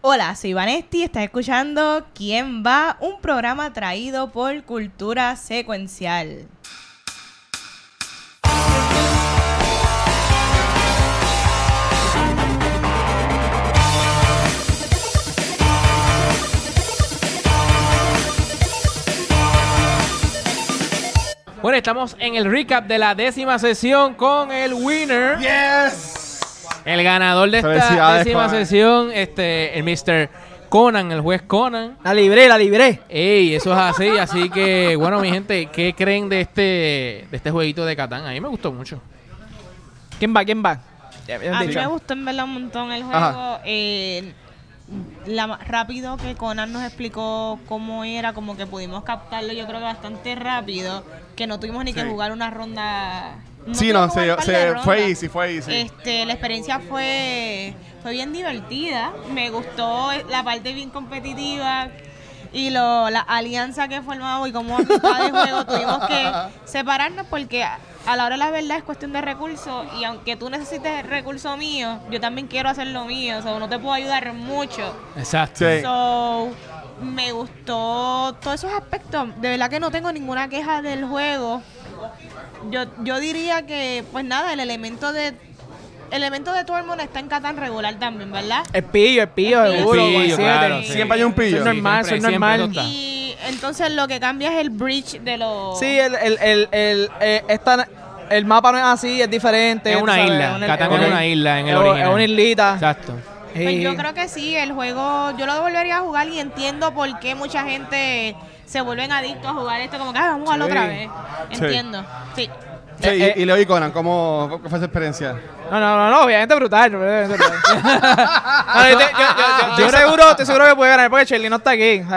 Hola, soy Vanesti, estás escuchando ¿Quién va? Un programa traído por Cultura Secuencial. Bueno, estamos en el recap de la décima sesión con el winner. Yes. El ganador de esta Felicidades, décima Conan. sesión, este, el Mr. Conan, el juez Conan. La libré, la libré. Ey, eso es así, así que, bueno, mi gente, ¿qué creen de este, de este jueguito de Catán? A mí me gustó mucho. ¿Quién va? ¿Quién va? Ya, A mí dicho. me gustó en verdad un montón el juego. Eh, la, rápido que Conan nos explicó cómo era, como que pudimos captarlo yo creo que bastante rápido, que no tuvimos ni que Sí. jugar una ronda. Sí, no, se, se- fue easy, fue easy. Este, la experiencia fue, fue bien divertida. Me gustó la parte bien competitiva y lo, la alianza que formamos y como a mitad de juego tuvimos que separarnos porque a, la hora de la verdad es cuestión de recursos y aunque tú necesites recursos míos, yo también quiero hacer lo mío, o sea, no te puedo ayudar mucho. Exacto. Sí. So, me gustó todos esos aspectos. De verdad que no tengo ninguna queja del juego. Yo, yo diría que, pues nada, el elemento de el elemento de Tormund está en Catán regular también, ¿verdad? El pillo, el pillo, seguro. pillo, siete. claro, sí. Siempre hay un pillo. Eso es normal, eso es siempre normal. Y entonces lo que cambia es el bridge de los... Sí, el, el, el, el, eh, esta- el mapa no es así, es diferente. Es una sabes, isla. Catán es una isla en el es- original. Es una islita. Exacto. Pues yo creo que sí, el juego yo lo volvería a jugar y entiendo por qué mucha gente se vuelven adictos a jugar esto, como que "Ay, vamos a jugarlo Sí. otra vez. Entiendo, sí. Sí, Eh, y, y Leo y Conan, ¿cómo fue esa experiencia? No, no, no, no, obviamente brutal. obviamente brutal. No, yo, te- yo- yo- yo- estoy seguro, estoy seguro que puede ganar porque Shelly no está aquí.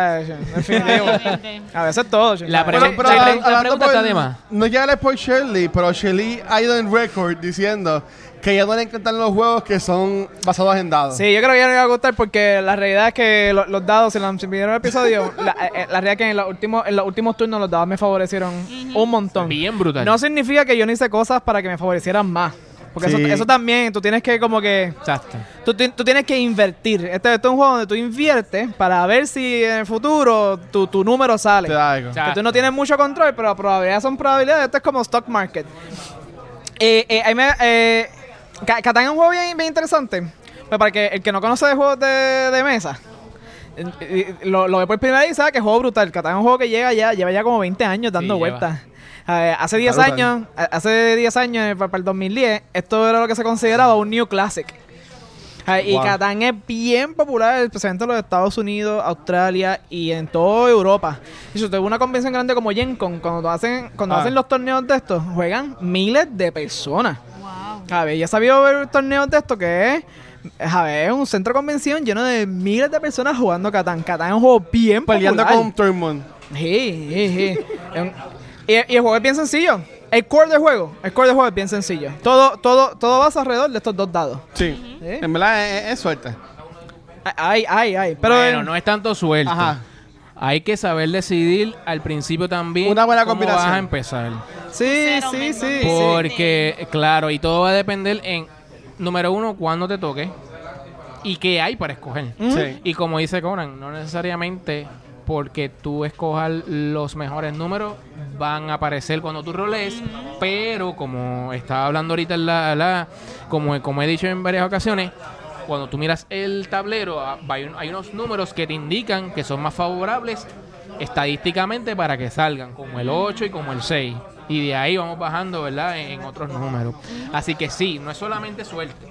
A veces todo. Shelly. La pregunta- Pero, pero Shirley, habla- la pregunta por- está de más. No llega por Shirley, pero Shirley ha ido en record diciendo que ya no le encantan los juegos que son basados en dados. Sí, yo creo que ya no le va a gustar porque la realidad es que lo- los dados, si si vieron el episodio, la, eh, eh, la realidad es que en los, últimos, en los últimos turnos los dados me favorecieron un montón. Bien brutal. No significa que yo no hice cosas para que me favorecieran más. Porque Sí. eso, eso también, tú tienes que como que... Exacto. Tú, ti- tú tienes que invertir. Este, este es un juego donde tú inviertes para ver si en el futuro tu, tu número sale. Te da algo. O sea, Que tú no tienes mucho control, pero las probabilidades son probabilidades. Esto es como stock market. Eh, eh, ahí me- eh, Catán es un juego bien, bien interesante. Pero para que el que no conoce de juegos de, de mesa, lo, lo ve por primera vez y sabe que es juego brutal. Catán es un juego que llega ya, lleva ya como 20 años dando Sí, vueltas. Hace 10 brutal. años, hace 10 años, eh, para, el 2010, esto era lo que se consideraba un new classic. Y Wow. Catán es bien popular, especialmente en los Estados Unidos, Australia y en toda Europa. Y si usted ve una convención grande como Gen Con, cuando hacen, cuando Ah. hacen los torneos de estos, juegan miles de personas. Ver, ya sabido ver torneos de estos que es, a ver, es un centro de convención lleno de miles de personas jugando Catán. Catán es un juego bien Peleando popular. con Tormund. Sí, sí, sí. Es un- y, y el juego es bien sencillo. El core del juego, el core del juego es bien sencillo. Todo, todo, todo va alrededor de estos dos dados. Sí. ¿Eh? En verdad es, es suerte. Ay, ay, ay. Pero bueno, no es tanto suerte. Ajá. Hay que saber decidir al principio también Una buena cómo combinación. vas a empezar. Sí, Cero sí, sí. Porque, claro, y todo va a depender en, número uno, cuándo te toque y qué hay para escoger. Sí. Y como dice Conan, no necesariamente porque tú escojas los mejores números van a aparecer cuando tú roles, pero como estaba hablando ahorita en la, la- como, como he dicho en varias ocasiones, cuando tú miras el tablero, ah, hay unos números que te indican que son más favorables estadísticamente para que salgan, como el 8 y como el 6. Y de ahí vamos bajando, ¿verdad? En, en otros números. Así que sí, no es solamente suerte.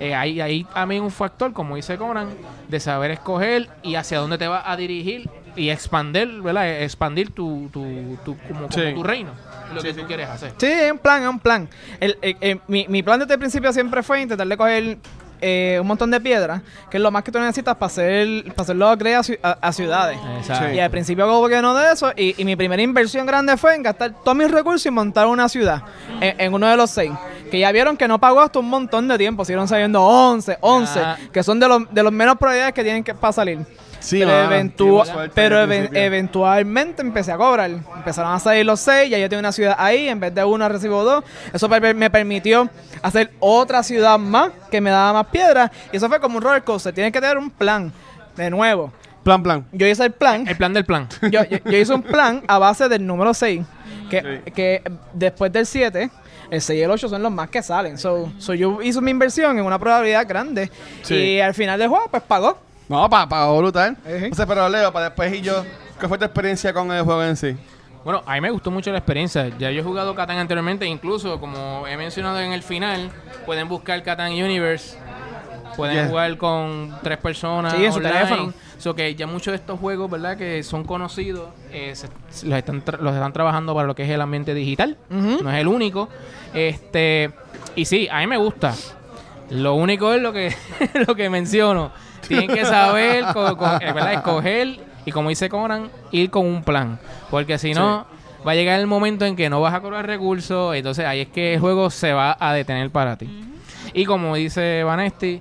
Eh, hay, hay también un factor, como dice Conan, de saber escoger y hacia dónde te vas a dirigir y expandir, ¿verdad? Expandir tu, tu, tu, como, como Sí. tu reino, lo que tú quieres hacer. Sí, es un plan, es un plan. El, el- el- mi, mi plan desde el principio siempre fue intentar de coger eh, un montón de piedras, que es lo más que tú necesitas para hacer, para hacer los upgrades a, a- a ciudades. Exacto. Y al principio como que no de eso, y, y mi primera inversión grande fue en gastar todos mis recursos y montar una ciudad en, en uno de los seis. que ya vieron que no pagó hasta un montón de tiempo. Siguieron saliendo 11, 11, Ah. que son de los, de los menos probabilidades que tienen que para salir. Sí, pero mano, eventu- pero eventualmente empecé a cobrar. Empezaron a salir los seis, ya yo tengo una ciudad ahí, en vez de una recibo dos. Eso me permitió hacer otra ciudad más que me daba más piedras. Y eso fue como un roller coaster. Tienes que tener un plan, de nuevo. Plan, plan. Yo hice el plan. El plan del plan. yo, yo- yo hice un plan a base del número 6, que, que después del 7, el 6 y el 8 son los más que salen. So, so yo hice mi inversión en una probabilidad grande Sí. y al final del juego pues pagó. No, para pa, brutal. Sea, pero Leo, para después y yo, ¿qué fue tu experiencia con el juego en sí? Bueno, a mí me gustó mucho la experiencia. Ya yo he jugado Catán anteriormente, incluso como he mencionado en el final, pueden buscar Catán Universe. Pueden Yeah. jugar con tres personas Sí, en su teléfono. So que ya muchos de estos juegos, ¿verdad? Que son conocidos, eh, se- los, están tra- los están trabajando para lo que es el ambiente digital. No es el único. Este Y sí, a mí me gusta. Lo único es lo que, lo que menciono. Tienen que saber, co- co- eh, ¿verdad? Escoger y como dice Conan, ir con un plan. Porque si no, va a llegar el momento en que no vas a cobrar recursos. Entonces ahí es que el juego se va a detener para ti. Y como dice Vanesti,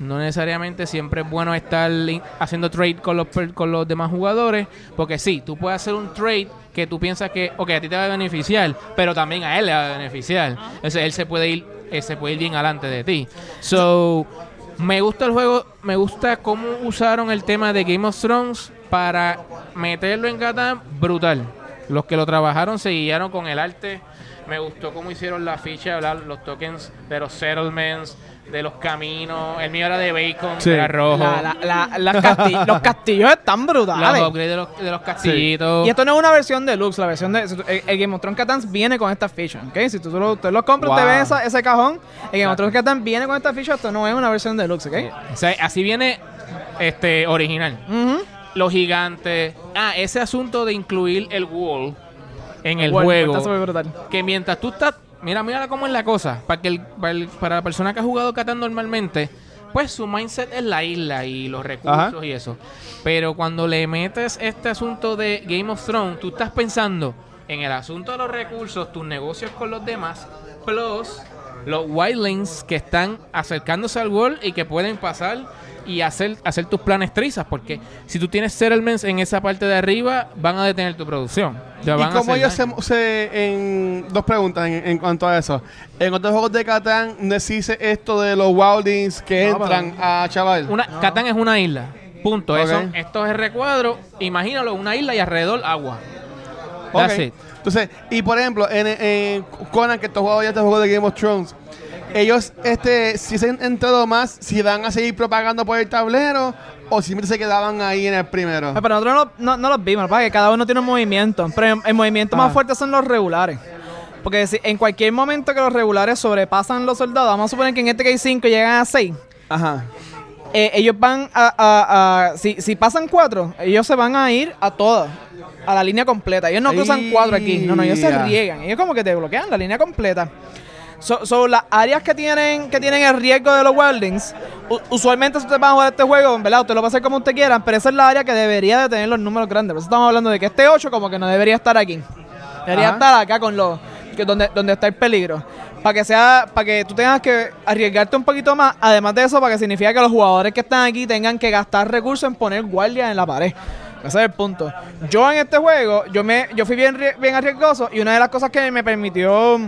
no necesariamente siempre es bueno estar in- haciendo trade con los, per- con los demás jugadores. Porque sí, tú puedes hacer un trade que tú piensas que, ok, a ti te va a beneficiar, pero también a él le va a beneficiar. Entonces él se puede ir, él se puede ir bien adelante de ti. So, me gusta el juego, me gusta cómo usaron el tema de Game of Thrones para meterlo en Catán brutal. Los que lo trabajaron se guiaron con el arte. Me gustó cómo hicieron la ficha, los tokens de los settlements, de los caminos. El mío era de bacon, Sí. era rojo. La- la- la- las casti- los castillos están los brutales. upgrades de los, de los castillitos. Y esto no es una versión deluxe, la versión de. El, el Game of Thrones Catán viene con esta ficha, ¿ok? Si tú lo, usted lo compra, usted Wow. ve esa- ese cajón. El Game of Thrones Catán viene con esta ficha, esto no es una versión deluxe, ¿ok? O sea, así viene este original. Ujú. Los gigantes. Ah, ese asunto de incluir el wall en el Bueno, juego. Está súper brutal. que mientras tú estás, mira, mira cómo es la cosa, para que el- para, el- para la persona que ha jugado Catán normalmente, pues su mindset es la isla y los recursos Ajá. y eso. Pero cuando le metes este asunto de Game of Thrones, tú estás pensando en el asunto de los recursos, tus negocios con los demás, plus los wildlings que están acercándose al world y que pueden pasar y hacer, hacer tus planes trizas, porque si tú tienes settlements en esa parte de arriba, van a detener tu producción. ¿Y cómo ellos daño. se, se- en dos preguntas en, en cuanto a eso? En otros juegos de Catán no existe esto de los wildings que No, entran a chaval. Una, Catán es una isla. Punto. Eso, esto es recuadro. Imagínalo, una isla y alrededor agua. That's it. Entonces, y por ejemplo, en, en Conan, que has jugado ya este juego de Game of Thrones, ellos, este, si se han entrado más, si van a seguir propagando por el tablero o simplemente se quedaban ahí en el primero. Ah, Pero nosotros no, no, no los vimos, para que cada uno tiene un movimiento. Pero el, movimiento Ah. más fuerte son los regulares. Porque si en cualquier momento que los regulares sobrepasan los soldados, vamos a suponer que en este que hay 5 llegan a 6. Ajá. eh, ellos van a, a- a- si, si pasan cuatro, ellos se van a ir a todas, a la línea completa. Ellos no cruzan cuatro aquí, no, no, ellos se riegan. Ellos como que te bloquean la línea completa. So, so, las áreas que tienen que tienen el riesgo de los wildlings, u- usualmente si usted va a jugar este juego, ¿verdad? Usted lo va a hacer como usted quiera, pero esa es la área que debería de tener los números grandes. Por eso estamos hablando de que este 8 como que no debería estar aquí. Debería Ajá. estar acá con los que donde, donde está el peligro. Para que sea, para que tú tengas que arriesgarte un poquito más. Además de eso, para que significa que los jugadores que están aquí tengan que gastar recursos en poner guardias en la pared. Ese es el punto. Yo en este juego, yo me, yo fui bien, bien arriesgoso y una de las cosas que me permitió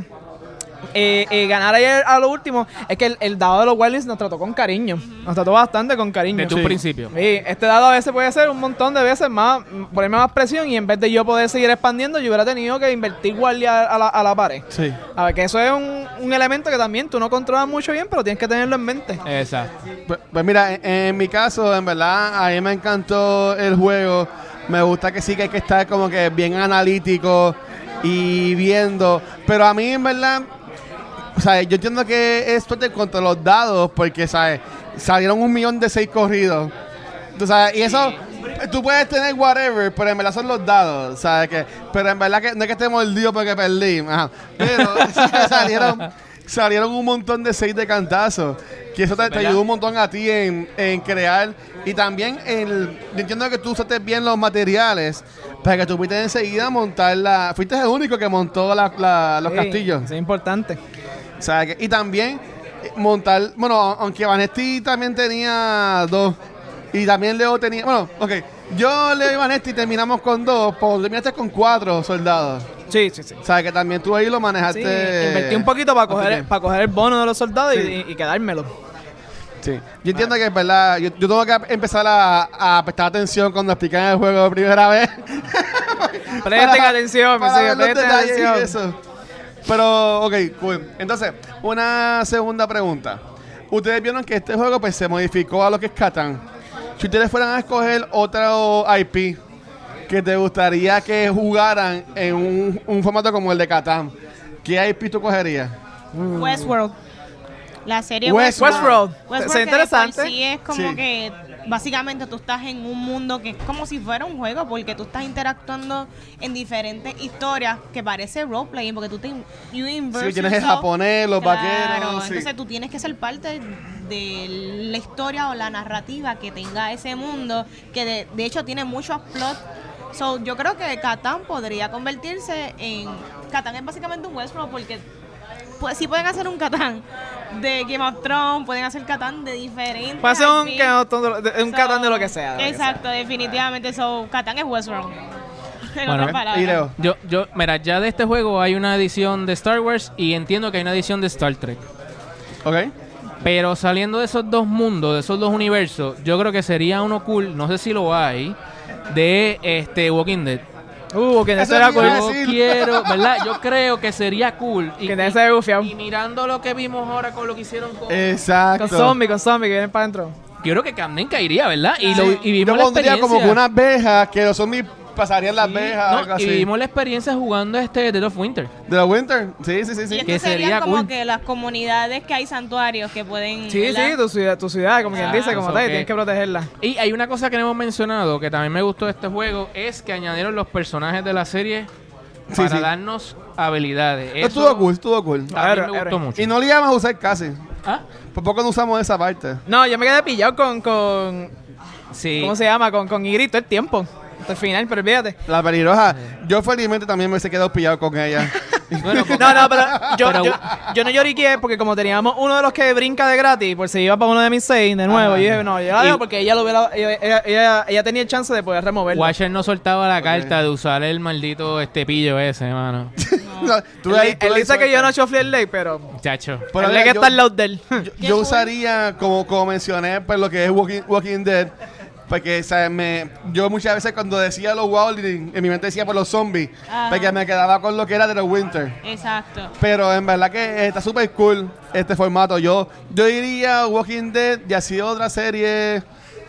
eh, eh, ganar ayer a lo último es que el, el dado de los Wildlings nos trató con cariño. Nos trató bastante con cariño. Desde un Sí. principio. Sí, este dado a veces puede ser un montón de veces más, ponerme más presión y en vez de yo poder seguir expandiendo, yo hubiera tenido que invertir guardia a la, a la pared. Sí. A ver, que eso es un, un elemento que también tú no controlas mucho bien, pero tienes que tenerlo en mente. Exacto. Pues, pues mira, en, en mi caso, en verdad, a mí me encantó el juego. Me gusta que sí que hay que estar como que bien analítico y viendo. Pero a mí, en verdad, o sea, yo entiendo que es suerte contra los dados porque, ¿sabes? Salieron un millón de seis corridos. Tú sabes, y eso, tú puedes tener whatever, pero en verdad son los dados, ¿sabes? Que, pero en verdad que no es que esté mordido porque perdí, ajá. Pero salieron, salieron un montón de seis de cantazo. Que eso te, te ayudó un montón a ti en, en crear. Y también, el, yo entiendo que tú usaste bien los materiales para que tú pudieras enseguida montar la. Fuiste el único que montó la- la- los Sí, castillos. Eso es importante. O sea, que- y también eh, montar, bueno, aunque Vanetti también tenía dos, y también Leo tenía, bueno, ok, yo, Leo y Vanetti terminamos con dos, pues terminaste con cuatro soldados. Sí, sí, sí. O sea, que también tú ahí lo Sí, manejaste. invertí un poquito para coger, bastante para coger el bono de los soldados y- Sí. y, y quedármelo. Sí. Yo entiendo que es verdad. Yo, yo tengo que empezar a, a prestar atención cuando explican el juego por primera vez. Presten Para- atención, para ver los y atención. eso. Pero, ok, cool. Entonces, una segunda pregunta. Ustedes vieron que este juego pues, se modificó a lo que es Catán. Si ustedes fueran a escoger otro IP que te gustaría que jugaran en un, un formato como el de Catán, ¿qué IP tú cogerías? Westworld. La serie Westworld. Westworld. Westworld. Westworld por interesante. Sí, es como Sí. que básicamente tú estás en un mundo que es como si fuera un juego porque tú estás interactuando en diferentes historias que parece roleplaying porque tú te you Sí, tienes el japonés, los Claro, vaqueros. sí. Entonces tú tienes que ser parte de la historia o la narrativa que tenga ese mundo que de, de hecho tiene muchos plots. So, yo creo que Catán podría convertirse en Catán es básicamente un Westworld porque pues sí pueden hacer un Catán de Game of Thrones, pueden hacer Catán de diferentes. Puede ser un, de- So, catán de lo que sea. de lo que Exacto, definitivamente. So, Catán es Westworld. En Bueno. Y Leo. Yo, yo, mira, ya de este juego hay una edición de Star Wars y entiendo que hay una edición de Star Trek. ¿Ok? Pero saliendo de esos dos mundos, de esos dos universos, yo creo que sería uno cool, no sé si lo hay, de este Walking Dead. Uh, que Eso eso era cool. Yo quiero, ¿verdad? Yo creo que sería cool. Y, Que de ese bufiado. y mirando lo que vimos ahora con lo que hicieron con... Exacto. Con zombies, con zombies que vienen para adentro. Yo creo que Camden caería, ¿verdad? Y, lo, y vimos yo la pondría experiencia. como que unas vejas que los zombies pasarían las Sí, vejas. no, algo y vimos la experiencia jugando este Dead of Winter. De la Winter. Sí, sí, sí. Y sí. esto que sería sería como cool. que las comunidades que hay santuarios que pueden. Sí, ¿verdad? sí, tu ciudad, tu ciudad como quien dice, como tal, y que- tienes que protegerla. Y hay una cosa que no hemos mencionado que también me gustó de este juego, es que añadieron los personajes de la serie Sí, para sí. darnos habilidades. Eso Estuvo cool, estuvo cool. A ver, me a ver. gustó mucho. Y no le íbamos a usar casi. ¿Ah? Por poco no usamos esa parte. No, yo me quedé pillado con, con Sí. ¿cómo se llama? Con, con todo el tiempo. Hasta el final, pero olvídate. La peligrosa. Yo felizmente también me he quedado pillado con ella. Bueno, No, no, pero yo, Pero- yo, yo no lloriqué porque como teníamos uno de los que brinca de gratis, pues se iba para uno de mis seis de nuevo. Y dije, no, yo la Y- porque ella lo hubiera, ella, ella, ella- ella tenía el chance de poder removerlo. Watcher no soltaba la carta de usar el maldito este pillo ese, mano. Tú él ahí- tú él ahí dice que yo no sueltas. choflé el ley, pero Chacho. Pero mira, que yo- está al lado de él. Yo, yo usaría, como, como mencioné, pues lo que es Walking, Walking Dead. Porque, ¿sabes? Me, yo muchas veces cuando decía los Wilding, en mi mente decía por los zombies. Ajá. Porque me quedaba con lo que era de los Winter. Exacto. Pero en verdad que está súper cool este formato. Yo, yo diría Walking Dead y así otra serie.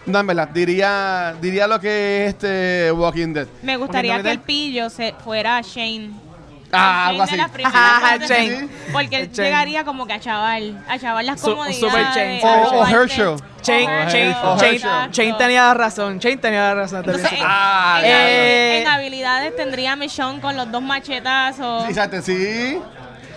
No, en verdad, diría, diría lo que es este Walking Dead. Me gustaría que el pillo se fuera Shane. Ah, algo así. de las primeras Ah, partes, Shane. Porque él Shane. llegaría como que a chaval, a chaval las Su- comodidades. super a O- Herschel. Chain, o Chain, Oh, Chain, Herschel. Chain tenía razón. Chain tenía razón. Entonces, en, Ah, en- eh. en habilidades tendría a Michonne con los dos machetazos. Sí, exacto, sí.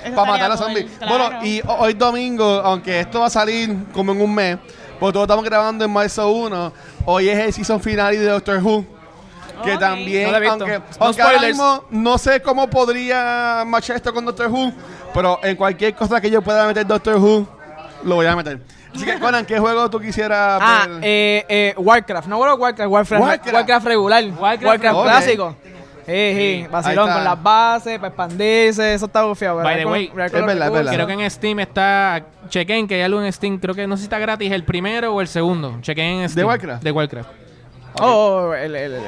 Eso Para matar a los cool, zombies. claro. Bueno, y ho- hoy domingo, aunque esto va a salir como en un mes, porque todos estamos grabando en marzo 1, hoy es el season final de Doctor Who. Que también, No lo he visto. aunque, No aunque ahora spoilers. mismo no sé cómo podría marchar esto con Doctor Who, pero en cualquier cosa que yo pueda meter Doctor Who, lo voy a meter. Así que, Conan, ¿qué juego tú quisieras Ah, ver? eh, eh, Warcraft. No World of Warcraft, Warcraft, Warcraft. Warcraft, regular. Warcraft clásico. Eh, sí, vacilón Ahí está. con las bases, para expandirse, eso está bufiado. By the ¿verdad? way, es verdad, es verdad. Creo que en Steam está. Chequen que hay algo en Steam. Creo que no sé si está gratis el primero o el segundo. Chequen en Steam. Warcraft? De Warcraft. Oh, oh, el, el, el,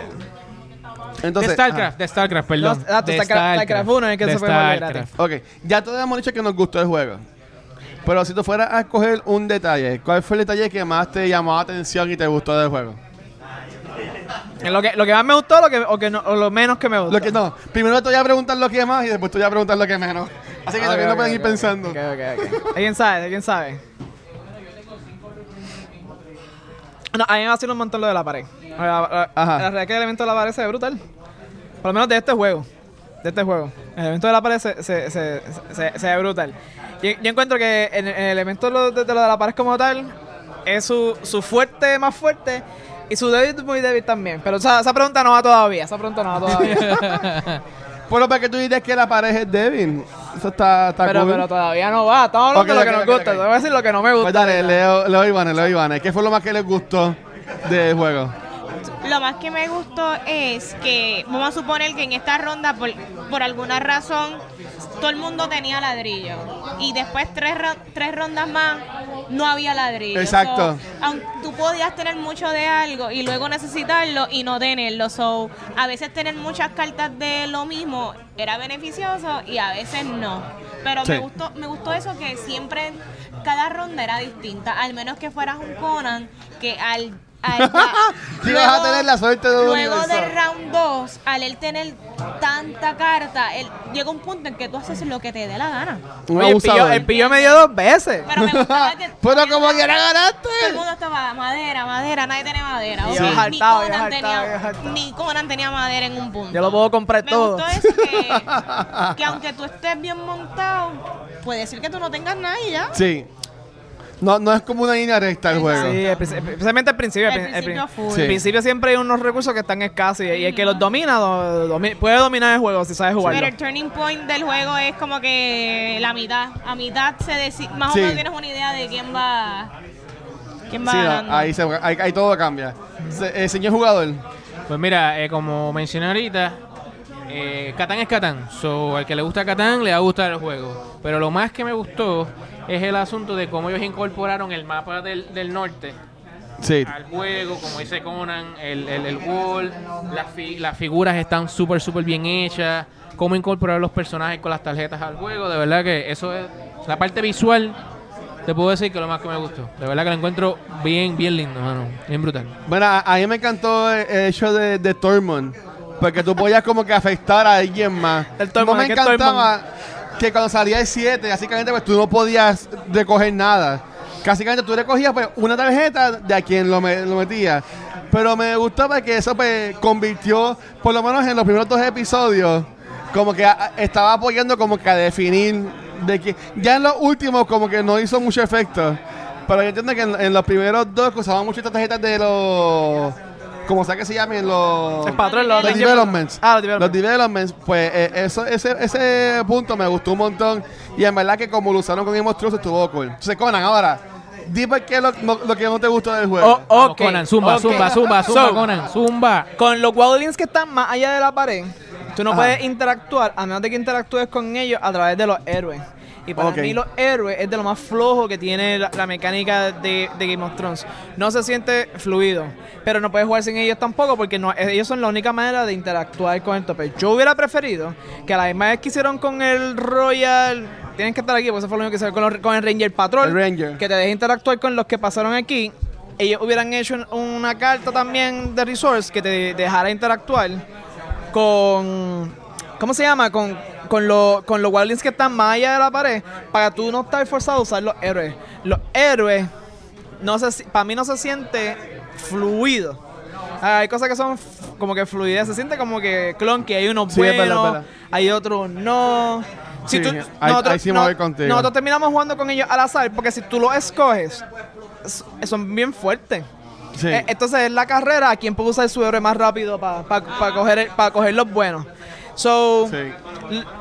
Entonces, de StarCraft, de StarCraft, perdón. No, ah, de Starcraft- Starcraft uno en el que de se puede jugar StarCraft. ajá. Ok, ya todos hemos dicho que nos gustó el juego. Pero si tú fueras a escoger un detalle, ¿cuál fue el detalle que más te llamó la atención y te gustó del juego? lo, que, lo que más me gustó lo que, o, que no, o lo menos que me gustó. Lo que no, primero te voy a preguntar lo que más y después te voy a preguntar lo que menos. Así que Ah, también ok, lo pueden ir ok. pensando. Ok, ok, ok. ¿Alguien sabe? ¿Alguien sabe? No, a mí me vacila un montón lo de la pared. La, la- la realidad es que el elemento de la pared se ve brutal. Por lo menos de este juego. De este juego. El elemento de la pared se, se, se, se- se ve brutal. Yo, yo encuentro que el, el elemento de lo de, de lo de la pared como tal es su, su fuerte más fuerte y su débil muy débil también. Pero esa, esa pregunta no va todavía. Esa pregunta no va todavía. Bueno, para que tú dirías que la pared es débil. Eso está, está Pero, cool. pero todavía no va. Estamos hablando de lo que nos gusta. Te voy a decir lo que no me gusta. Pues dale, Leo, Leo Iván, Leo Iván. ¿Qué fue lo más que les gustó del juego? Lo más que me gustó es que, vamos a suponer que en esta ronda, por, por alguna razón, todo el mundo tenía ladrillo. Y después tres, tres rondas más, no había ladrillo. Exacto. So, aun- tú podías tener mucho de algo y luego necesitarlo y no tenerlo. So, a veces tener muchas cartas de lo mismo era beneficioso y a veces no. Pero Sí. me gustó me gustó eso que siempre cada ronda era distinta. Al menos que fueras un Conan, que al... al Sí vas a tener la suerte de un Luego universo. del round 2, al él tener tanta carta, él llega un punto en que tú haces lo que te dé la gana. Un Oye, el pillo, abusador. el pillo me dio dos veces. Pero me gustaba que. Pero como quiera ganaste. Todo el mundo estaba madera, madera, nadie tenía madera. Sí. Ni, Conan tenía, ni Conan tenía madera en un punto. Yo lo puedo comprar me todo. gustó eso que, que aunque tú estés bien montado, puede ser que tú no tengas nada y ya. Sí. No, no es como una línea recta el juego. Sí, espe- especialmente al principio. Al al prin- al principio prin- full. Sí. Al principio siempre hay unos recursos que están escasos y, y el que los domina do- domi- puede dominar el juego si sabes jugarlo. Pero el turning point del juego es como que la mitad. A mitad se decide, más Sí. o menos tienes una idea de quién va, quién va Sí, no, ganando. ahí, se, ahí, ahí todo cambia. Se- eh, señor jugador. Pues mira, eh, como mencioné ahorita, eh, Catán es Catán. So, al que le gusta Catán, le va a gustar el juego. Pero lo más que me gustó es el asunto de cómo ellos incorporaron el mapa del, del norte Sí. al juego, como dice Conan, el, el, el wall, las, fi- las figuras están súper, súper bien hechas, cómo incorporar los personajes con las tarjetas al juego, de verdad que eso es, la parte visual, te puedo decir que lo más que me gustó, de verdad que lo encuentro bien, bien lindo, mano, bien brutal. Bueno, a, mí me encantó el, hecho de, de Tormund. Porque tú podías como que afectar a alguien más. El Tormund, no me ¿qué es encantaba que cuando salía el 7, básicamente pues tú no podías recoger nada. Básicamente tú recogías pues una tarjeta de a quien lo, me- metía. Pero me gustaba que eso pues convirtió, por lo menos en los primeros dos episodios, como que estaba apoyando como que a definir de que ya en los últimos como que no hizo mucho efecto. Pero yo entiendo que en, en los primeros dos usaban mucho estas tarjetas de los como sea que se llamen los El patrón, los los developments. Ah, los developments. Los developments, pues eh, eso, ese, ese punto me gustó un montón. Y en verdad que como lo usaron con Game Thrones estuvo cool. Entonces, Conan, ahora, dime qué es lo, no- lo que no te gustó del juego. Oh, Vamos, ok, Conan, zumba, ok. zumba, zumba, zumba, So, Conan, zumba. Con los Wildlings que están más allá de la pared, tú no Ajá. puedes interactuar a menos de que interactúes con ellos a través de los héroes. Y para mí los héroes es de lo más flojo que tiene la, la mecánica de, de Game of Thrones. No se siente fluido, pero no puedes jugar sin ellos tampoco porque no, ellos son la única manera de interactuar con el tope. Yo hubiera preferido que a la misma vez que hicieron con el Royal... Tienen que estar aquí porque eso fue lo único que hicieron con, los- con el Ranger Patrol. El Ranger. Que te deje interactuar con los que pasaron aquí. Ellos hubieran hecho un- una carta también de Resource que te dejara interactuar con. ¿Cómo se llama? Con, con, lo- con los Wildlings que están más allá de la pared. Para tú no estar forzado a usar los héroes. Los héroes, no se, para mí no se siente fluido. Ah, Hay cosas que son como que fluidez. Se siente como que clunky. Hay unos Sí, es buenos, verdad, es verdad. hay otros no. Si Sí, tú- sí me voy contigo. nosotros terminamos jugando con ellos al azar. Porque si tú los escoges, son bien fuertes. Sí. Eh, entonces es la carrera a quien puede usar su héroe más rápido para coger, el- pa coger los buenos. So, Sí.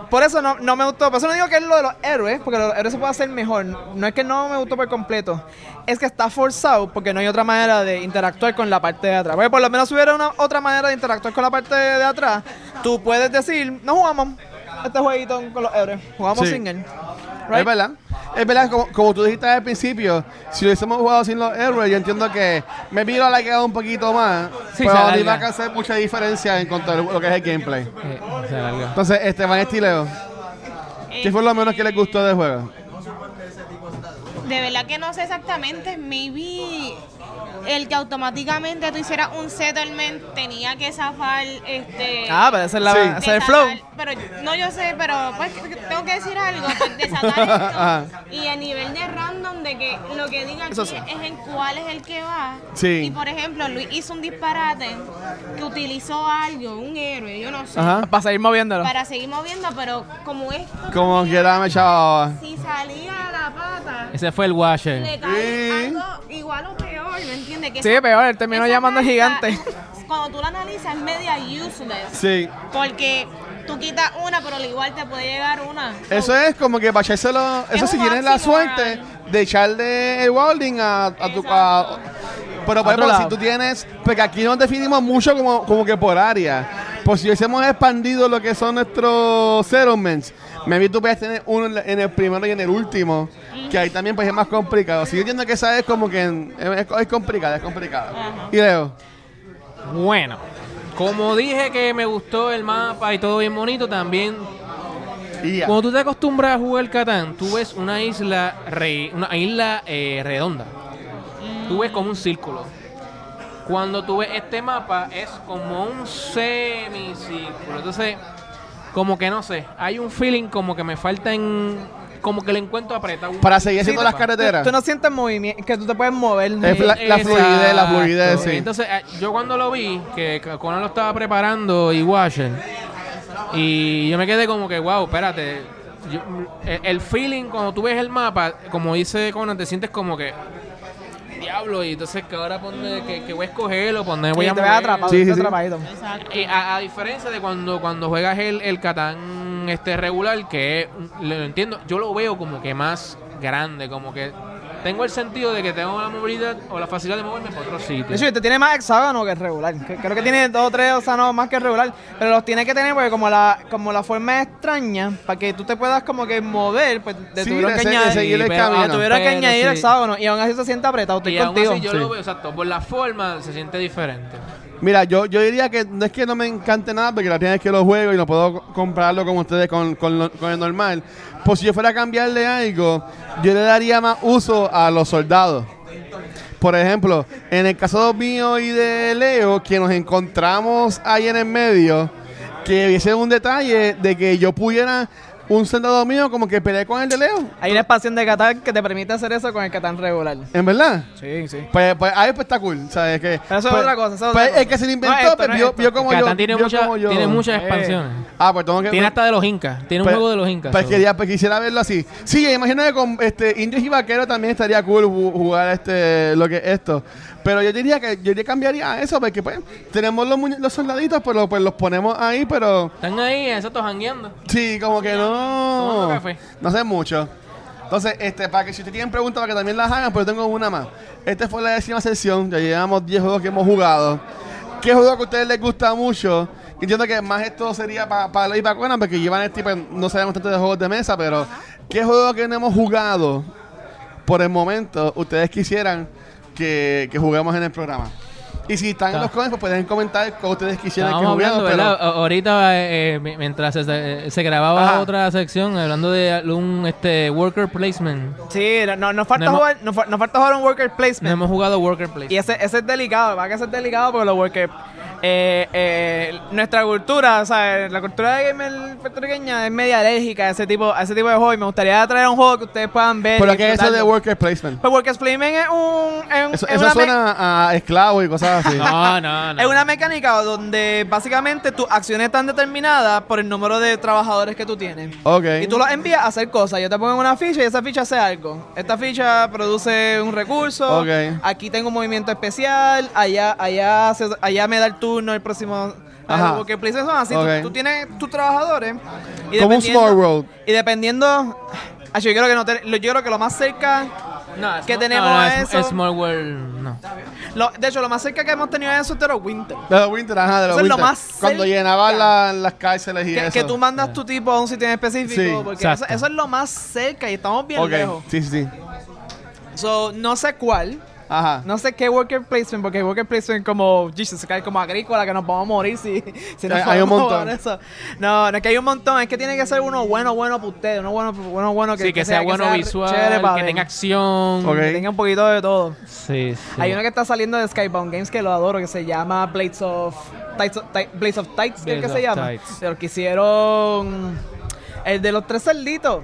por eso no, no me gustó. Por eso no digo que es lo de los héroes, porque los héroes se puede hacer mejor. No es que no me gustó por completo. Es que está forzado porque no hay otra manera de interactuar con la parte de atrás. Porque por lo menos si hubiera una otra manera de interactuar con la parte de, de atrás, tú puedes decir, no jugamos este jueguito con los héroes. Jugamos Sí. sin él. Es verdad. Es verdad, como, como tú dijiste al principio, si lo hubiésemos jugado sin los héroes, yo entiendo que me vino la quedado un poquito más, Sí, pero se alarga. iba a hacer mucha diferencia en cuanto a lo que es el gameplay. Eh, se. Entonces, Esteban Estileo, ¿qué fue lo menos que les gustó del juego? De verdad que no sé exactamente, maybe el que automáticamente tú hicieras un settlement tenía que zafar este Ah, pero ese es, la, Sí. ese es el flow. pero no yo sé, pero pues tengo que decir algo, pues, desatar esto y a nivel de random de que lo que diga aquí sí. es en cuál es el que va. Sí. Y por ejemplo, Luis hizo un disparate que utilizó algo, un héroe, yo no sé, Ajá. Para seguir moviéndolo. para seguir moviendo, pero como esto Como también, quiera me echaba. si salía la pata Ese fue el Washer. le cae Sí. algo igual o peor, Que Sí, esa- peor, él terminó llamando carta, gigante. Cuando tú la analizas es media useless. Sí. Porque tú quitas una, pero al igual te puede llegar una. Eso es como que para echárselo. Eso Es si tienes la suerte de echarle el wilding a, a tu. a- pero por ejemplo, si tú tienes. Porque aquí nos definimos mucho como, como que por área. Pues si hubiésemos expandido lo que son nuestros settlements, maybe tú puedes tener uno en, la- en el primero y en el último. Que ahí también pues es más complicado. Si yo entiendo que esa es como que. en- Es, es complicada, es complicada. Y Leo. Bueno, como dije que me gustó el mapa y todo bien bonito, también y ya. cuando tú te acostumbras a jugar Catán, tú ves una isla re- una isla eh, redonda. Tú ves como un círculo. Cuando tú ves este mapa es como un semicírculo. Entonces, como que no sé, hay un feeling como que me falta en como que le encuentro apretado. Para seguir haciendo Sí, las carreteras. Tú no sientes movimiento, que tú te puedes mover. Es la, fluidez, la fluidez, sí. Entonces, eh, yo cuando lo vi, que Conan lo estaba preparando y Washer, y yo me quedé como que, wow, espérate. yo- el feeling cuando tú ves el mapa, como dice Conan, te sientes como que. Diablo, y entonces que ahora ponme que, que voy a escogerlo, ponme voy a te mover. atrapado, Sí, sí, ves sí. atrapadito. Exacto. Y a, a diferencia de cuando, cuando juegas el, el Catán este regular, que es- lo entiendo, yo lo veo como que más grande, como que tengo el sentido de que tengo la movilidad o la facilidad de moverme por otros De sitios. hecho, este tiene más hexágono que regular. Creo que tiene dos o tres, o sea, no, más que regular. Pero los tiene que tener porque como la, como la forma es extraña, para que tú te puedas como que mover, pues te Sí, tuvieron de que de añadir. seguir el pero- camino. ah, tuvieron que añadir sí. hexágono y aún así se siente apretado. Estoy y aún contigo. así yo Sí. lo veo, exacto, por la forma se siente diferente. Mira, yo, yo diría que no es que no me encante nada, porque la primera vez que lo juego y no puedo co- comprarlo como ustedes con, con, con el normal. Pues si yo fuera a cambiarle algo, yo le daría más uso a los soldados. Por ejemplo, en el caso mío y de Leo, que nos encontramos ahí en el medio, que hubiese un detalle de que yo pudiera un soldado mío como que pelear con el de Leo. Hay una expansión de Catán que te permite hacer eso con el Catán regular. ¿En verdad? Sí, sí. Pues, pues ahí pues está cool, ¿sabes? Que, Pero eso es pues- otra cosa, eso es pues otra el que se lo inventó, No, esto pues no vio, como Catán yo. tiene, vio mucha- como yo. tiene muchas Eh. expansiones. Ah, pues tengo que. Tiene hasta de los incas. Tiene un juego de los incas. Pues, quería, pues quisiera verlo así. Sí, imagino que con este indios y vaqueros también estaría cool ju- jugar este lo que es esto. Pero yo diría que yo le cambiaría a eso porque pues tenemos los, los soldaditos, pero pues los ponemos ahí, pero Están ahí, exacto, jangueando. sí, como que no. Café. No sé mucho. Entonces, este, para que si ustedes tienen preguntas para que también las hagan, pues tengo una más. Esta fue la décima sesión, ya llevamos 10 juegos que hemos jugado. ¿Qué juego que a ustedes les gusta mucho? Entiendo que más esto sería para y para Conan, porque llevan el tipo, no sabemos tanto de juegos de mesa, pero ¿qué juego que no hemos jugado por el momento ustedes quisieran que, que juguemos en el programa? Y si están en los comments, pues pueden comentar cómo ustedes quisieran que Estábamos hablando, pero- ¿verdad? A- Ahorita, eh, eh, mientras se, grababa Ajá. otra sección, hablando de un este, worker placement. Sí, no, no- nos, falta No hemos- jugar, nos, fa- nos falta jugar un worker No placement. hemos jugado worker Y placement. ese, ese es delicado, va a que ese es delicado porque los workers. Eh, eh, nuestra cultura, o sea, la cultura de gamer puertorriqueña es media alérgica a ese tipo, a ese tipo de juego. Y me gustaría traer un juego que ustedes puedan ver. ¿Pero qué es eso de worker placement? Pues Workers Placement es un. Es, un- Eso, es eso una me- suena a esclavo y cosas así. No, no, no. Es una mecánica donde básicamente tus acciones están determinadas por el número de trabajadores que tú tienes. Ok. Y tú los envías a hacer cosas. Yo te pongo en una ficha y esa ficha hace algo. Esta ficha produce un recurso. Ok. Aquí tengo un movimiento especial. Allá, allá, se- allá me da el turno el próximo. Ajá. Porque son así. Ok. Tú, tú tienes tus trabajadores. Y Como un Small World. Y dependiendo. Ah, yo creo que no te- lo- yo creo que lo más cerca. No, es- que no, tenemos no, a es- eso. Small World, no. lo- de hecho, lo más cerca que hemos tenido a eso es Zero Winter. De los Winter, ajá, de los Eso es lo Winter. más Cuando llenaban la- las cárceles y Que, eso. que tú mandas tu tipo a un sitio en específico. Sí, porque eso, eso es lo más cerca y estamos bien Ok, lejos. sí, sí, sí. So, no sé cuál. Ajá. No sé qué worker placement, porque worker placement como, Jesus, se cae como agrícola, que nos vamos a morir si, si nos Hay- hay un montón. Eso. No, no es que hay un montón, es que tiene que ser uno bueno, bueno para ustedes, uno bueno, bueno, bueno que, Sí, que, sea, bueno visual, chévere que ver, tenga acción. Que tenga un poquito de todo. Sí, sí. Hay uno que está saliendo de Skybound Games que lo adoro, que se llama Blades of Tights, Blades of Tights, que que se llama. Lo que hicieron el de los tres cerditos.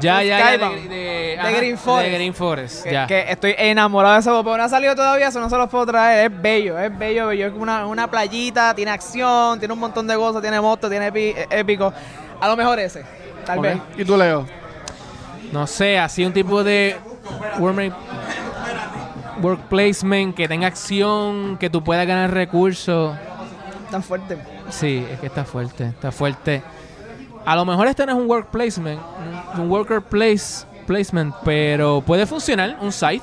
Ya, ya, ya, de, Skybound. de, De ajá, Green Forest. De Green Forest, Que, ya. que estoy enamorado de ese juego, pero no ha salido todavía, eso no se los puedo traer. Es bello, es bello, bello. Es una, una playita, tiene acción, tiene un montón de cosas, tiene monstruos, tiene epi- eh, épico. A lo mejor ese, tal vez. ¿Y tú, Leo? No sé, así un tipo de work, work placement que tenga acción, que tú puedas ganar recursos. tan fuerte. Sí, es que está fuerte, está fuerte. A lo mejor este no es un work placement, un- worker place, placement, pero puede funcionar un site.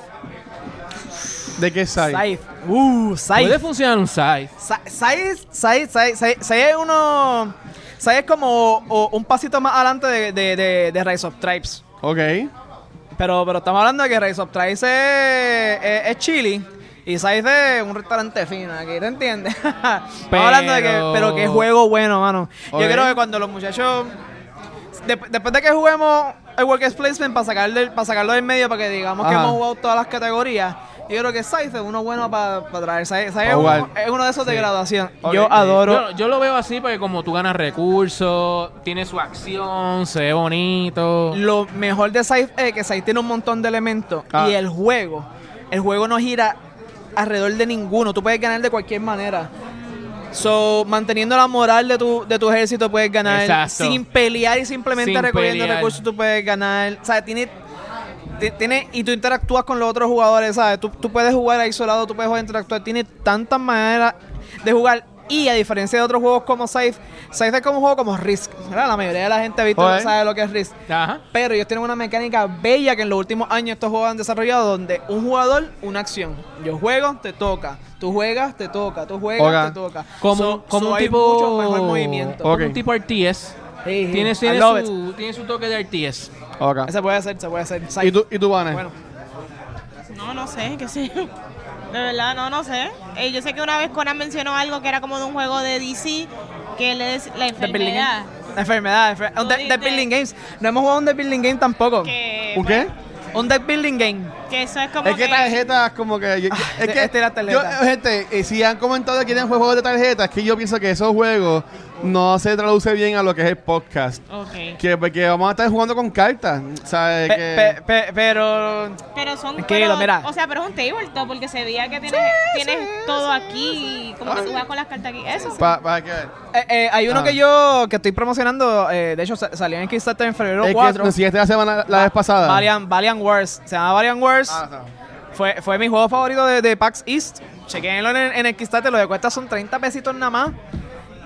¿De qué side? Scythe. Uh, Scythe. Puede funcionar un site. Sa- Scythe, Scythe, Scythe, Scythe, Scythe es uno... Scythe es como o- un pasito más adelante de, de, de, de Rise of Tribes. Ok. Pero, pero estamos hablando de que Rise of Tribes es, es, es chili. Y Scythe es un restaurante fino, aquí, ¿te entiendes? estamos hablando de que, Pero- pero que juego bueno, mano. Yo creo que cuando los muchachos... Después de que juguemos el Workers Placement para sacar del- para sacarlo del medio, para que digamos que hemos jugado todas las categorías, yo creo que Scythe es uno bueno para traer. Scythe, Scythe es, uno, es uno de esos de Sí. graduación. Yo adoro... Yo, yo lo veo así porque como tú ganas recursos, tiene su acción, se ve bonito. Lo mejor de Scythe es que Scythe tiene un montón de elementos Ah. y el juego, el juego no gira alrededor de ninguno. Tú puedes ganar de cualquier manera. So, manteniendo la moral de tu, de tu ejército puedes ganar. Exacto. Sin pelear y simplemente Sin recogiendo pelear. recursos tú puedes ganar. O sea, tiene, ti- tiene... Y tú interactúas con los otros jugadores, ¿sabes? Tú, tú puedes jugar aislado, tú puedes jugar interactuar. Tiene tantas maneras de jugar. Y a diferencia de otros juegos como Scythe, Scythe es como un juego como Risk. ¿verdad? La mayoría de la gente ha visto, Joder. sabe lo que es Risk. Ajá. Pero ellos tienen una mecánica bella que en los últimos años estos juegos han desarrollado donde un jugador, una acción. Yo juego, te toca. Tú juegas, te toca. Tú juegas, te toca. Como, So- como so un hay tipo. mucho mejor movimiento. Como un tipo RTS. Sí, sí. Tiene, tiene, su, tiene su toque de RTS. Ok. Ese puede ser, se puede ser. ¿Y tú, y tú Vane? Bueno, No, no sé, que sí. De verdad, no, no sé. Eh, yo sé que una vez Conan mencionó algo que era como de un juego de DC, que él es la The enfermedad. La enfermedad. enfer- Un Tú deck, deck dices- building games. No hemos jugado un deck building game tampoco. Que, ¿Un qué? Un deck building game. Que eso es como Es que tarjetas como que... yo- yo- es que este era tarjeta. yo- gente, eh, si han comentado que quieren juegos de tarjetas, es que yo pienso que esos juegos no se traduce bien a lo que es el podcast. Ok. Que porque vamos a estar jugando con cartas. ¿Sabes? Pe- que... pe- pe- pero Pero son. Pero- mira. O sea, pero es un tabletop porque se veía que tienes, tienes todo aquí. Como que tú juegas con las cartas aquí. Eso sí. Pa- para que... eh, eh, hay uno Ah. que yo que estoy promocionando. eh, de hecho, sa- salió en Kickstarter en febrero Es 4. que nos siguiente la semana la vez pasada. Valiant, Valiant Wars. Se llama Valiant Wars. Ah, no. Fue, fue mi juego favorito de, de PAX East. Chequenlo en el, en el Kickstarter. Lo que cuesta son 30 pesitos nada más.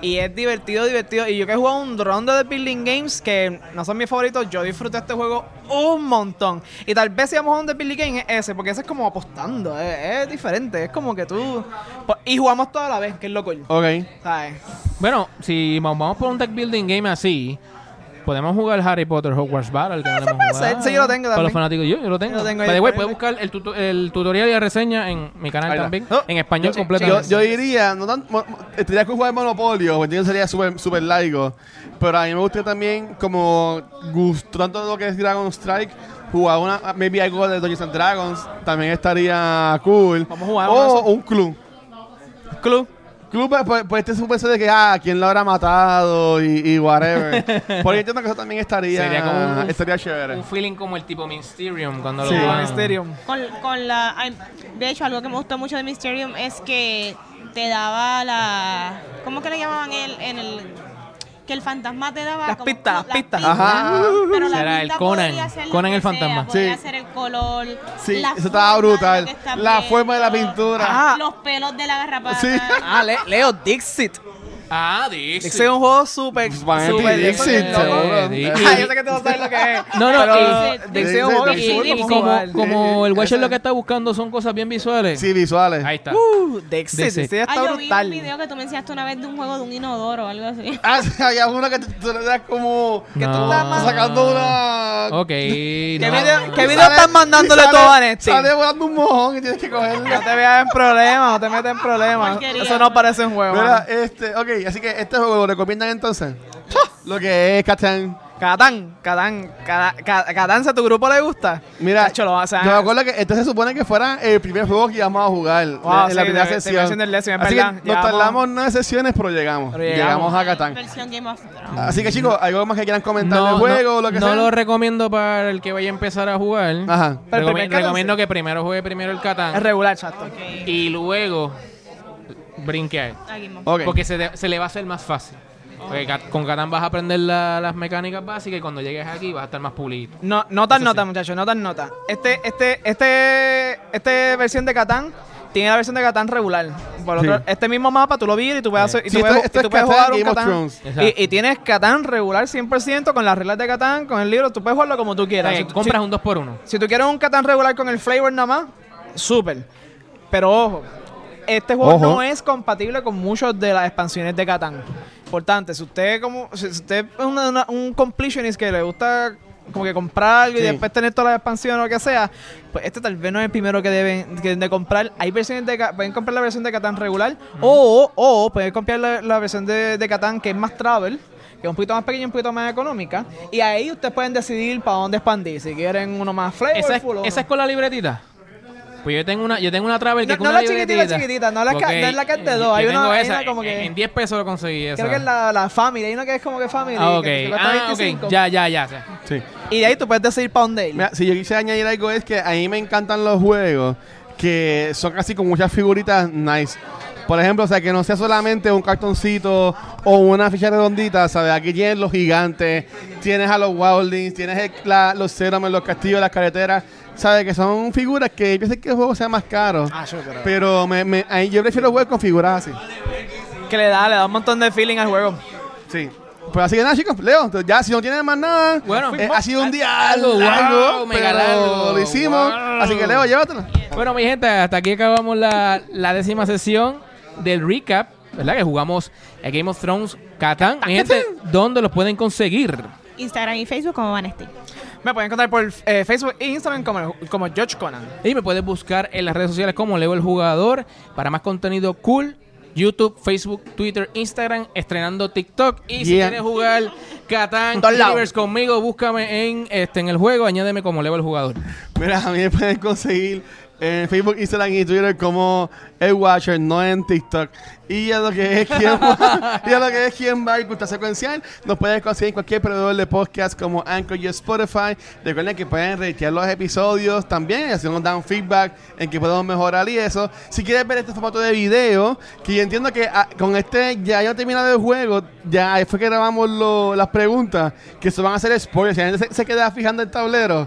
Y es divertido, divertido. Y yo que he jugado un round de building games que no son mis favoritos, yo disfruto este juego un montón. Y tal vez si vamos a un building game es ese, porque ese es como apostando. Es, es diferente. Es como que tú. po- Y jugamos toda la vez, que es lo cool. Ok. ¿Sabes? Bueno, si vamos vamos por un deck building game así, podemos jugar Harry Potter Hogwarts Battle. Que no lo hemos puede jugado. ser. Sí, yo lo tengo Para los también. fanáticos, yo, yo lo tengo. Yo lo tengo By ahí the way, disponible. puedes buscar el, tuto- el tutorial y la reseña en mi canal Ahí también, Oh, en español yo- completo. Yo, yo diría, no tan, mo- mo- tendría que jugar Monopolio, porque sería súper super largo. Pero a mí me gustaría también, como gustó tanto lo que es Dragon Strike, jugar una, maybe algo de Dungeons and Dragons, también estaría cool. Vamos a jugar uno de O esos. un club. Club. Club, pues, pues, este es un pensar de que, ah, quién lo habrá matado y, y whatever. Porque entiendo que eso también estaría, Sería como un- estaría chévere. Un feeling como el tipo Mysterium cuando Sí. lo juegan. Mysterium. Con, con la, de hecho, algo que me gustó mucho de Mysterium es que te daba la. ¿Cómo que le llamaban el, en el. Que el fantasma te daba. Las como- pistas, las pistas. Ajá. Pero la Será el Conan, podía ser lo Conan que el fantasma. sea, podía Sí. ser el color. Sí, la eso estaba forma de brutal. que La forma de la pintura. Ah. Los pelos de la garrapata. Sí. Ah, Le- Leo Dixit. Ah, Dixie. Dixit es un juego súper. Es loco. seguro. Dixit. Ah, yo sé que tú no sabes lo que es. No, no, Dixit es un juego Y, como, como el Watcher lo que está buscando son cosas bien visuales. Sí, visuales. Ahí está. Uh, Dixit, Dixit. Dixit Ah, está yo vi un brutal. video que tú me enseñaste una vez de un juego de un inodoro o algo así. Ah, sí, había uno que tú das como... Que tú estás más- sacando una... Ok. ¿Qué no. video, qué Y video sale- estás mandándole todo a Nesti? Sale volando un mojón y tienes que cogerlo. No te veas en problemas, no te metas en problemas. Eso no parece un juego. Mira, este, ok, así que este juego lo recomiendan entonces. lo que es Catán. Catán, Catán, Ca- Ca- Catán, si a tu grupo le gusta. Mira, Tacho, lo vas a- yo me acuerdo que este se supone que fuera el primer juego que íbamos a jugar Wow, en la sí, primera de- de sesión. es Así verdad. que nos Llegamos- tardamos nueve sesiones, pero llegamos. Pero llegamos. llegamos. a Catán. Así que chicos, ¿algo más que quieran comentar No, del juego no, o lo que no sea? lo recomiendo para el que vaya a empezar a jugar. Ajá. Catán recomiendo que primero juegue primero el Es Catán regular, chato. Ok. y luego brinque a él. Porque se, de- se le va a hacer más fácil. Porque con Catán vas a aprender la- las mecánicas básicas y cuando llegues aquí vas a estar más pulito. No, notas nota, sí. muchachos, notas nota. Este, este, este, este versión de Catán tiene la versión de Catán regular. por otro- Sí. este mismo mapa tú lo vienes y tú puedes, hacer, y Sí, tú puedes, esto- esto y tú es puedes Catán, jugar un Catán. Y, y tienes Catán regular 100% con las reglas de Catán, con el libro, tú puedes jugarlo como tú O sea, quieras. que Si tú- compras si- un 2x1. Si tú quieres un Catán regular con el flavor nada más, súper. Pero ojo, este juego Ojo. no es compatible con muchas de las expansiones de Catán. Importante, si usted como si usted es una- una- un completionist que le gusta como que comprar algo Sí. y después tener todas las expansiones o lo que sea, pues este tal vez no es el primero que deben, que deben de comprar. Hay versiones de pueden comprar la versión de Catán regular o, o pueden comprar la, la versión de, de Catán que es más travel que es un poquito más pequeña y un poquito más económica. Y ahí ustedes pueden decidir para dónde expandir. Si quieren uno más ¿Esa es, flavorful esa es con la libretita? Pues yo tengo una, yo tengo una Travel que No- con no la chiquitita, chiquitita, no la ca- Porque no es la que es de dos, hay una- hay esa, una como que- En 10 pesos lo conseguí esa. Creo que es la, la Family. Hay una que es como que Family. Ah, ok. que- Ah, 25. ok. Ya, ya, ya. Sí. Y de ahí tú puedes decidir para dónde ir. Mira, si yo quise añadir algo es que a mí me encantan los juegos que son casi con muchas figuritas nice. Por ejemplo, o sea, que no sea solamente un cartoncito o una ficha redondita, ¿sabes? Aquí tienes los gigantes, tienes a los wildlings, tienes el- la- los Ceramen, los castillos, las carreteras, ¿sabes? Que son figuras que yo pensé que el juego sea más caro. Ah, sí, pero- Pero me, me- a mí yo prefiero juegos con figuras así. Que le da, le da un montón de feeling al juego. Sí. Pues así que nada, chicos, Leo, ya si no tienen más nada, Bueno, eh, ha sido un día algo, largo, wow, mega pero largo, lo hicimos. wow. Así que Leo, llévatelo. Bueno, mi gente, hasta aquí acabamos la, la décima sesión del recap, ¿verdad? Que jugamos a Game of Thrones Catán. Mi gente, ¿dónde los pueden conseguir? Instagram y Facebook como Vanesti. Me pueden encontrar por eh, Facebook e Instagram como, como George Conan. Y me puedes buscar en las redes sociales como Leo el Jugador para más contenido cool. YouTube, Facebook, Twitter, Instagram, estrenando TikTok. Y si Yeah. quieres jugar Catán En todos lados. Universe conmigo, búscame en este en el juego, añádeme como Leo el Jugador. Mira, a mí me pueden conseguir en Facebook, Instagram y Twitter como el Watcher, no en TikTok. Y a lo que es quien, y a lo que es quien va a Cultura Secuencial, nos pueden conseguir en cualquier proveedor de podcast como Anchor y Spotify. Recuerden que pueden reitear los episodios también, y así nos dan feedback en que podemos mejorar y eso. Si quieres ver este formato de video, que yo entiendo que ah, con este ya ya terminado el juego, ya fue que grabamos lo- las preguntas, que eso van a ser spoilers. Si la gente se, se queda fijando el tablero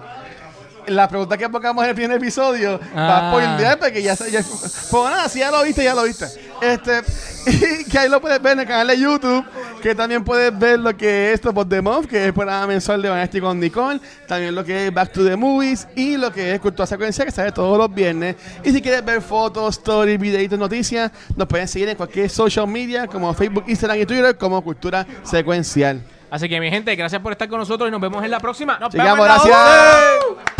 la pregunta que pongamos en el primer episodio va a Ah. spoilear porque ya, se- ya pues nada, si ya lo viste, ya lo viste. Este, y que ahí lo puedes ver en el canal de YouTube, que también puedes ver lo que es Top of the Month, que es el programa mensual de Vanesti con Nicole, también lo que es Back to the Movies y lo que es Cultura Secuencia, que sale todos los viernes. Y si quieres ver fotos, stories, videitos, noticias, nos pueden seguir en cualquier social media como Facebook, Instagram y Twitter como Cultura Secuencial. Así que mi gente, gracias por estar con nosotros y nos vemos en la próxima. Nos Llegamos, vemos en la gracias. otra.